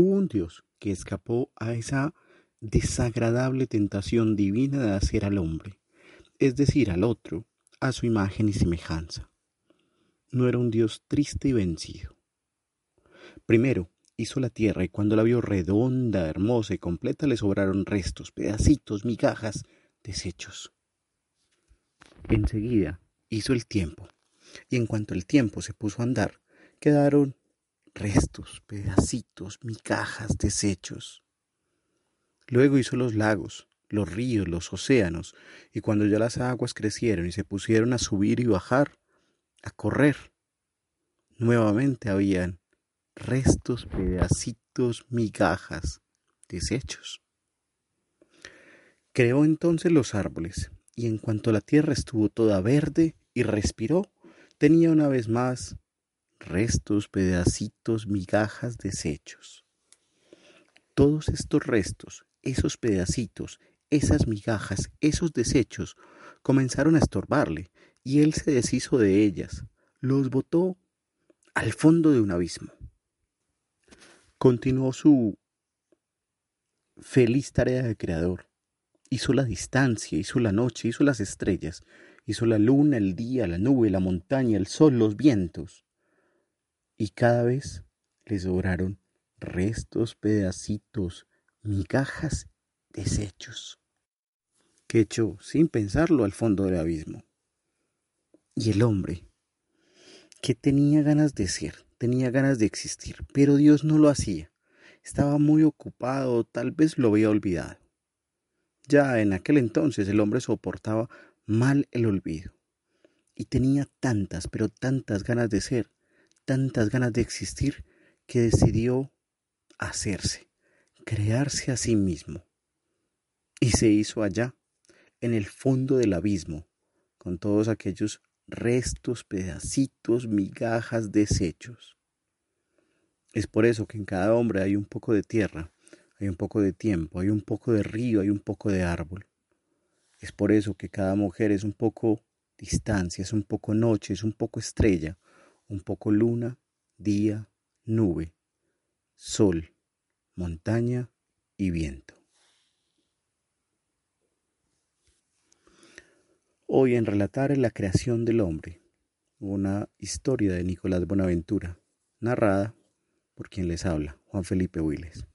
Hubo un Dios que escapó a esa desagradable tentación divina de hacer al hombre, es decir, al otro, a su imagen y semejanza. No era un Dios triste y vencido. Primero, hizo la tierra y cuando la vio redonda, hermosa y completa le sobraron restos, pedacitos, migajas, desechos. Enseguida hizo el tiempo y en cuanto el tiempo se puso a andar, quedaron restos, pedacitos, migajas, desechos. Luego hizo los lagos, los ríos, los océanos, y cuando ya las aguas crecieron y se pusieron a subir y bajar, a correr, nuevamente habían restos, pedacitos, migajas, desechos. Creó entonces los árboles, y en cuanto la tierra estuvo toda verde y respiró, tenía una vez más restos, pedacitos, migajas, desechos. Todos estos restos, esos pedacitos, esas migajas, esos desechos, comenzaron a estorbarle, y él se deshizo de ellas, los botó al fondo de un abismo. Continuó su feliz tarea de creador. Hizo la distancia, hizo la noche, hizo las estrellas, hizo la luna, el día, la nube, la montaña, el sol, los vientos. Y cada vez le sobraron restos, pedacitos, migajas, desechos, que echó sin pensarlo al fondo del abismo. Y el hombre, que tenía ganas de ser, tenía ganas de existir, pero Dios no lo hacía. Estaba muy ocupado, tal vez lo había olvidado. Ya en aquel entonces el hombre soportaba mal el olvido. Y tenía tantas, pero tantas ganas de ser, tantas ganas de existir, que decidió hacerse, crearse a sí mismo. Y se hizo allá, en el fondo del abismo, con todos aquellos restos, pedacitos, migajas, desechos. Es por eso que en cada hombre hay un poco de tierra, hay un poco de tiempo, hay un poco de río, hay un poco de árbol. Es por eso que cada mujer es un poco distancia, es un poco noche, es un poco estrella, un poco luna, día, nube, sol, montaña y viento. Hoy en Relatar la creación del hombre, una historia de Nicolás Bonaventura, narrada por quien les habla, Juan Felipe Huiles.